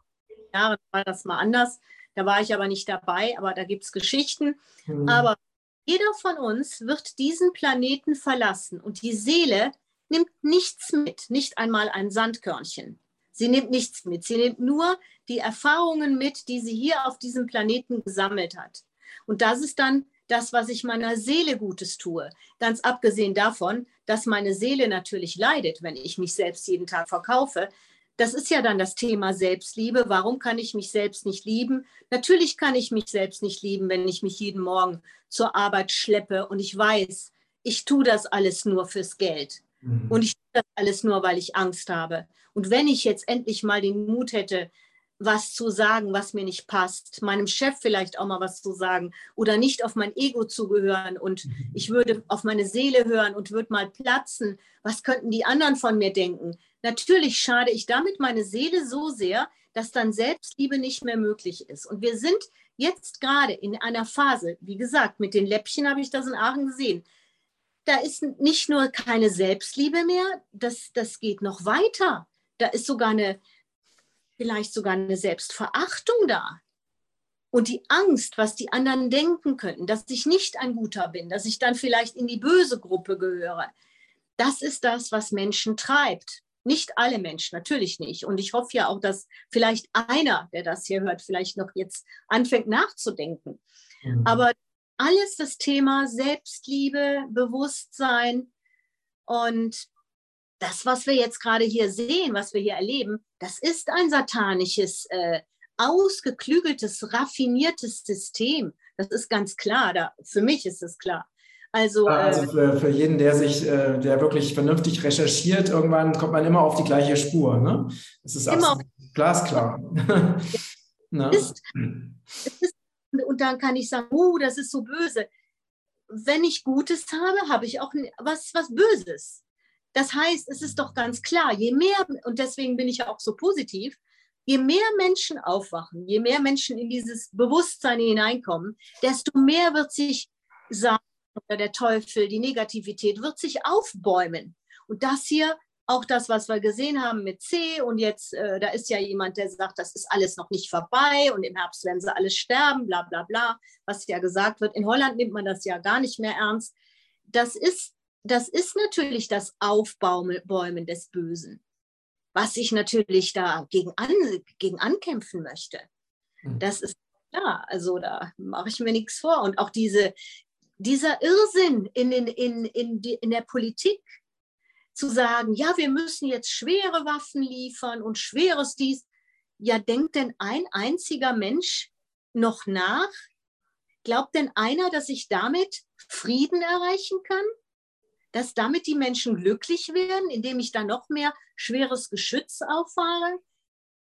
Jahren war das mal anders. Da war ich aber nicht dabei, aber da gibt es Geschichten. Mhm. Aber jeder von uns wird diesen Planeten verlassen und die Seele nimmt nichts mit, nicht einmal ein Sandkörnchen. Sie nimmt nichts mit. Sie nimmt nur die Erfahrungen mit, die sie hier auf diesem Planeten gesammelt hat. Und das ist dann das, was ich meiner Seele Gutes tue. Ganz abgesehen davon, dass meine Seele natürlich leidet, wenn ich mich selbst jeden Tag verkaufe. Das ist ja dann das Thema Selbstliebe. Warum kann ich mich selbst nicht lieben? Natürlich kann ich mich selbst nicht lieben, wenn ich mich jeden Morgen zur Arbeit schleppe und ich weiß, ich tue das alles nur fürs Geld. Mhm. Und ich tue das alles nur, weil ich Angst habe. Und wenn ich jetzt endlich mal den Mut hätte, was zu sagen, was mir nicht passt, meinem Chef vielleicht auch mal was zu sagen oder nicht auf mein Ego zu gehören und mhm. ich würde auf meine Seele hören und würde mal platzen, was könnten die anderen von mir denken? Natürlich schade ich damit meine Seele so sehr, dass dann Selbstliebe nicht mehr möglich ist. Und wir sind jetzt gerade in einer Phase, wie gesagt, mit den Läppchen habe ich das in Aachen gesehen. Da ist nicht nur keine Selbstliebe mehr, das, das geht noch weiter. Da ist sogar eine, vielleicht sogar eine Selbstverachtung da. Und die Angst, was die anderen denken könnten, dass ich nicht ein guter bin, dass ich dann vielleicht in die böse Gruppe gehöre, das ist das, was Menschen treibt. Nicht alle Menschen, natürlich nicht. Und ich hoffe ja auch, dass vielleicht einer, der das hier hört, vielleicht noch jetzt anfängt nachzudenken. Mhm. Aber alles das Thema Selbstliebe, Bewusstsein und das, was wir jetzt gerade hier sehen, was wir hier erleben, das ist ein satanisches, äh, ausgeklügeltes, raffiniertes System. Das ist ganz klar. Da, für mich ist es klar. Also, also äh, für, für, jeden, der sich, äh, der wirklich vernünftig recherchiert, irgendwann kommt man immer auf die gleiche Spur. Ne? Das ist immer glasklar. ne? ist, ist, und dann kann ich sagen, oh, das ist so böse. Wenn ich Gutes habe, habe ich auch was, was Böses. Das heißt, es ist doch ganz klar, je mehr, und deswegen bin ich ja auch so positiv, je mehr Menschen aufwachen, je mehr Menschen in dieses Bewusstsein hineinkommen, desto mehr wird sich sagen, der Teufel, die Negativität wird sich aufbäumen. Und das hier, auch das, was wir gesehen haben mit C, und jetzt, äh, da ist ja jemand, der sagt, das ist alles noch nicht vorbei und im Herbst werden sie alle sterben, bla bla bla, was ja gesagt wird. In Holland nimmt man das ja gar nicht mehr ernst. Das ist das ist natürlich das Aufbäumen des Bösen, was ich natürlich da gegen, an, gegen ankämpfen möchte. Mhm. Das ist klar, also da mache ich mir nichts vor. Und auch diese, dieser Irrsinn in, in, in, in, die, in der Politik, zu sagen, ja, wir müssen jetzt schwere Waffen liefern und schweres dies. Ja, denkt denn ein einziger Mensch noch nach, Glaubt denn einer, dass ich damit Frieden erreichen kann? Dass damit die Menschen glücklich werden, indem ich dann noch mehr schweres Geschütz auffahre?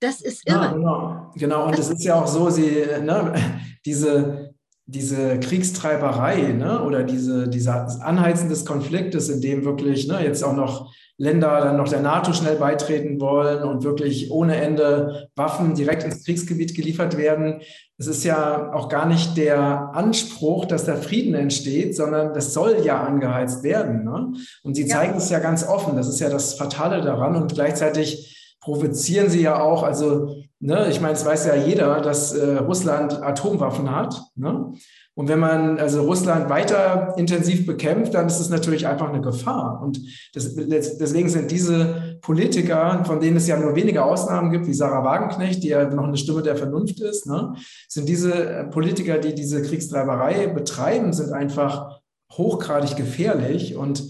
Das ist irre. Ja, genau. genau, und es ist ja auch so, sie, ne, diese, diese Kriegstreiberei ne, oder diese, dieser Anheizen des Konfliktes, in dem wirklich ne, jetzt auch noch Länder dann noch der NATO schnell beitreten wollen und wirklich ohne Ende Waffen direkt ins Kriegsgebiet geliefert werden. Es ist ja auch gar nicht der Anspruch, dass da Frieden entsteht, sondern das soll ja angeheizt werden. Ne? Und sie zeigen es ja ganz offen. Das ist ja das Fatale daran. Und gleichzeitig provozieren sie ja auch, also Ne, ich meine, es weiß ja jeder, dass äh, Russland Atomwaffen hat. Ne? Und wenn man also Russland weiter intensiv bekämpft, dann ist es natürlich einfach eine Gefahr. Und das, deswegen sind diese Politiker, von denen es ja nur wenige Ausnahmen gibt, wie Sarah Wagenknecht, die ja noch eine Stimme der Vernunft ist, ne? sind diese äh, Politiker, die diese Kriegstreiberei betreiben, sind einfach hochgradig gefährlich und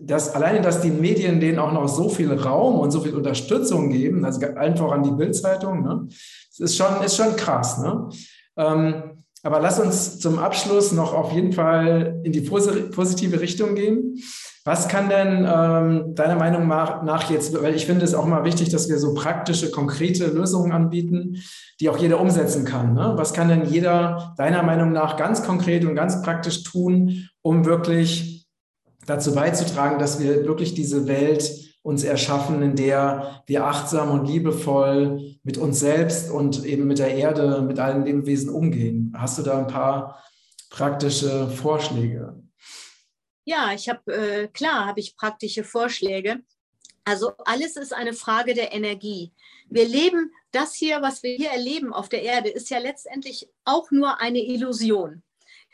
dass alleine, dass die Medien denen auch noch so viel Raum und so viel Unterstützung geben, also allen voran die Bildzeitung, ne, das ist schon, ist schon krass. Ne? Ähm, aber lass uns zum Abschluss noch auf jeden Fall in die positive Richtung gehen. Was kann denn ähm, deiner Meinung nach jetzt, weil ich finde es auch mal wichtig, dass wir so praktische, konkrete Lösungen anbieten, die auch jeder umsetzen kann. Ne? Was kann denn jeder deiner Meinung nach ganz konkret und ganz praktisch tun, um wirklich dazu beizutragen, dass wir wirklich diese Welt uns erschaffen, in der wir achtsam und liebevoll mit uns selbst und eben mit der Erde, mit allen Lebewesen umgehen. Hast du da ein paar praktische Vorschläge? Ja, ich habe, äh, klar, habe ich praktische Vorschläge. Also alles ist eine Frage der Energie. Wir leben, das hier, was wir hier erleben auf der Erde, ist ja letztendlich auch nur eine Illusion.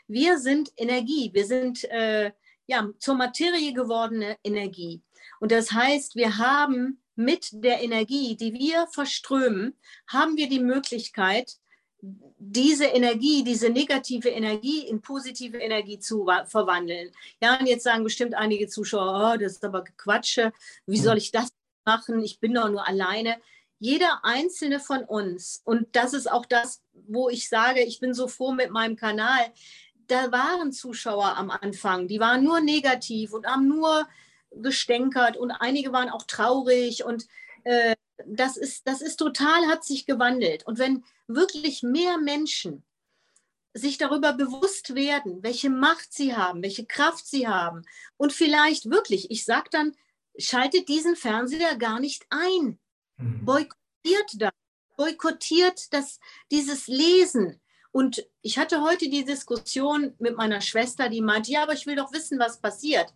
Wir sind Energie, wir sind äh, ja, zur Materie gewordene Energie. Und das heißt, wir haben mit der Energie, die wir verströmen, haben wir die Möglichkeit, diese Energie, diese negative Energie in positive Energie zu verwandeln. Ja, und jetzt sagen bestimmt einige Zuschauer, oh, das ist aber Quatsche, wie soll ich das machen? Ich bin doch nur alleine. Jeder einzelne von uns, und das ist auch das, wo ich sage, ich bin so froh mit meinem Kanal, da waren Zuschauer am Anfang, die waren nur negativ und haben nur gestänkert und einige waren auch traurig und äh, das, ist, das ist total, hat sich gewandelt. Und wenn wirklich mehr Menschen sich darüber bewusst werden, welche Macht sie haben, welche Kraft sie haben und vielleicht wirklich, ich sage dann, schaltet diesen Fernseher gar nicht ein, mhm. boykottiert das, boykottiert das, dieses Lesen, und ich hatte heute die Diskussion mit meiner Schwester, die meinte, ja, aber ich will doch wissen, was passiert.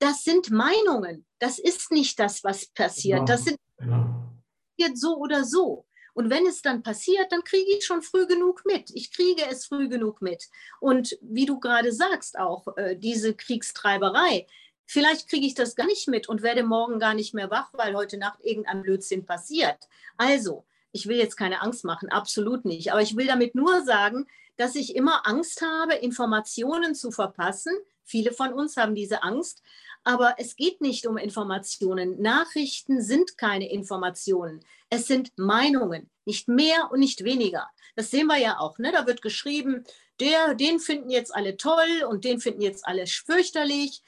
Das sind Meinungen. Das ist nicht das, was passiert. Genau. Das sind genau. so oder so. Und wenn es dann passiert, dann kriege ich schon früh genug mit. Ich kriege es früh genug mit. Und wie du gerade sagst, auch äh, diese Kriegstreiberei, vielleicht kriege ich das gar nicht mit und werde morgen gar nicht mehr wach, weil heute Nacht irgendein Blödsinn passiert. Also, ich will jetzt keine Angst machen, absolut nicht. Aber ich will damit nur sagen, dass ich immer Angst habe, Informationen zu verpassen. Viele von uns haben diese Angst. Aber es geht nicht um Informationen. Nachrichten sind keine Informationen. Es sind Meinungen, nicht mehr und nicht weniger. Das sehen wir ja auch. Ne? Da wird geschrieben, der, den finden jetzt alle toll und den finden jetzt alle fürchterlich.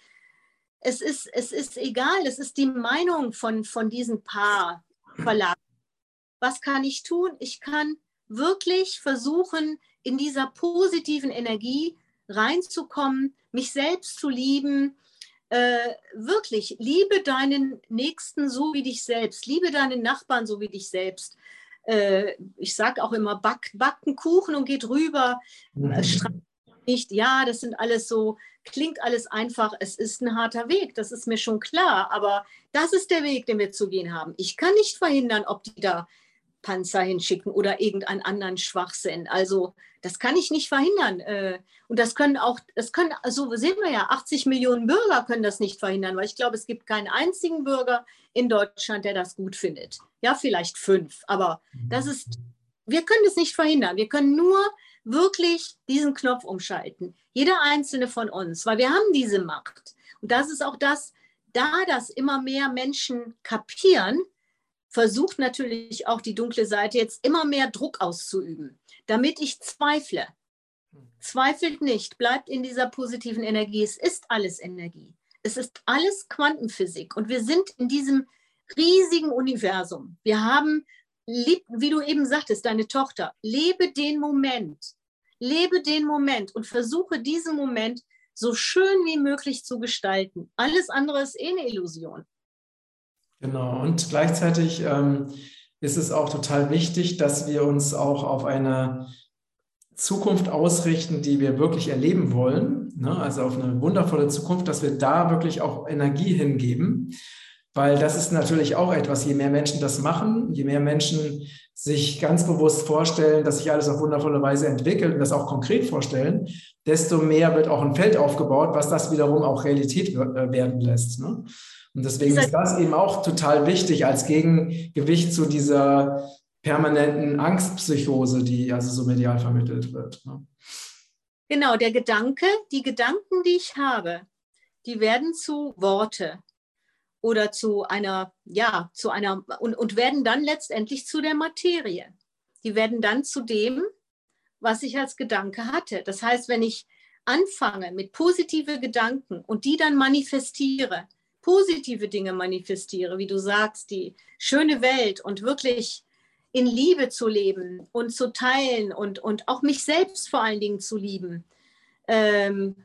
Es ist, es ist egal, es ist die Meinung von, von diesen paar Verlagen was kann ich tun? Ich kann wirklich versuchen, in dieser positiven Energie reinzukommen, mich selbst zu lieben. Äh, wirklich, liebe deinen Nächsten so wie dich selbst, liebe deinen Nachbarn so wie dich selbst. Äh, ich sage auch immer, back, backen Kuchen und geht rüber. Mhm. Nicht, ja, das sind alles so, klingt alles einfach. Es ist ein harter Weg, das ist mir schon klar. Aber das ist der Weg, den wir zu gehen haben. Ich kann nicht verhindern, ob die da Panzer hinschicken oder irgendeinen anderen Schwachsinn. Also das kann ich nicht verhindern. Äh, und das können auch, das können, also sehen wir ja, 80 Millionen Bürger können das nicht verhindern, weil ich glaube, es gibt keinen einzigen Bürger in Deutschland, der das gut findet. Ja, vielleicht fünf, aber das ist, wir können es nicht verhindern. Wir können nur wirklich diesen Knopf umschalten. Jeder einzelne von uns, weil wir haben diese Macht. Und das ist auch das, da das immer mehr Menschen kapieren, versucht natürlich auch die dunkle Seite jetzt immer mehr Druck auszuüben, damit ich zweifle. Zweifelt nicht, bleibt in dieser positiven Energie. Es ist alles Energie. Es ist alles Quantenphysik und wir sind in diesem riesigen Universum. Wir haben, wie du eben sagtest, deine Tochter, lebe den Moment. Lebe den Moment und versuche diesen Moment so schön wie möglich zu gestalten. Alles andere ist eh eine Illusion. Genau, und gleichzeitig ähm, ist es auch total wichtig, dass wir uns auch auf eine Zukunft ausrichten, die wir wirklich erleben wollen. Ne? Also auf eine wundervolle Zukunft, dass wir da wirklich auch Energie hingeben. Weil das ist natürlich auch etwas, je mehr Menschen das machen, je mehr Menschen sich ganz bewusst vorstellen, dass sich alles auf wundervolle Weise entwickelt und das auch konkret vorstellen, desto mehr wird auch ein Feld aufgebaut, was das wiederum auch Realität äh, werden lässt. Ne? Und deswegen ist das eben auch total wichtig als Gegengewicht zu dieser permanenten Angstpsychose, die also so medial vermittelt wird. Ne? Genau, der Gedanke, die Gedanken, die ich habe, die werden zu Worte oder zu einer, ja, zu einer, und, und werden dann letztendlich zu der Materie. Die werden dann zu dem, was ich als Gedanke hatte. Das heißt, wenn ich anfange mit positive Gedanken und die dann manifestiere, positive Dinge manifestiere, wie du sagst, die schöne Welt und wirklich in Liebe zu leben und zu teilen und, und auch mich selbst vor allen Dingen zu lieben, ähm,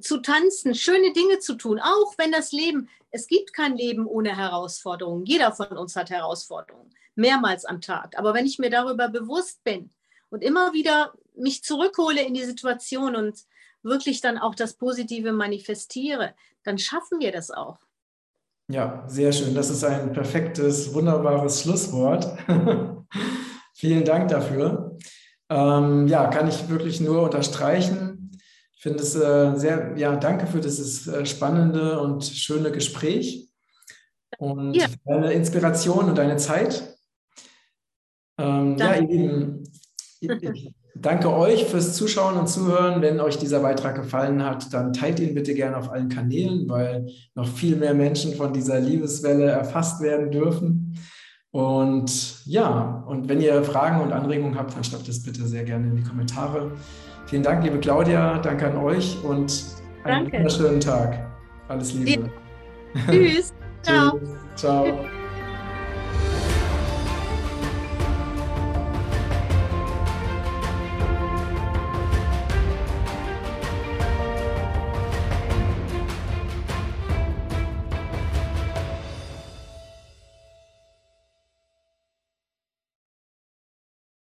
zu tanzen, schöne Dinge zu tun, auch wenn das Leben, es gibt kein Leben ohne Herausforderungen. Jeder von uns hat Herausforderungen, mehrmals am Tag. Aber wenn ich mir darüber bewusst bin und immer wieder mich zurückhole in die Situation und wirklich dann auch das Positive manifestiere, dann schaffen wir das auch. Ja, sehr schön. Das ist ein perfektes, wunderbares Schlusswort. Vielen Dank dafür. Ähm, ja, kann ich wirklich nur unterstreichen. Ich finde es äh, sehr, ja, danke für dieses äh, spannende und schöne Gespräch und ja. deine Inspiration und deine Zeit. Ähm, ja, ihr Lieben, ich, Danke euch fürs Zuschauen und Zuhören. Wenn euch dieser Beitrag gefallen hat, dann teilt ihn bitte gerne auf allen Kanälen, weil noch viel mehr Menschen von dieser Liebeswelle erfasst werden dürfen. Und ja, und wenn ihr Fragen und Anregungen habt, dann schreibt es bitte sehr gerne in die Kommentare. Vielen Dank, liebe Claudia. Danke an euch und einen Danke. wunderschönen Tag. Alles Liebe. Tschüss. Ciao. Ciao.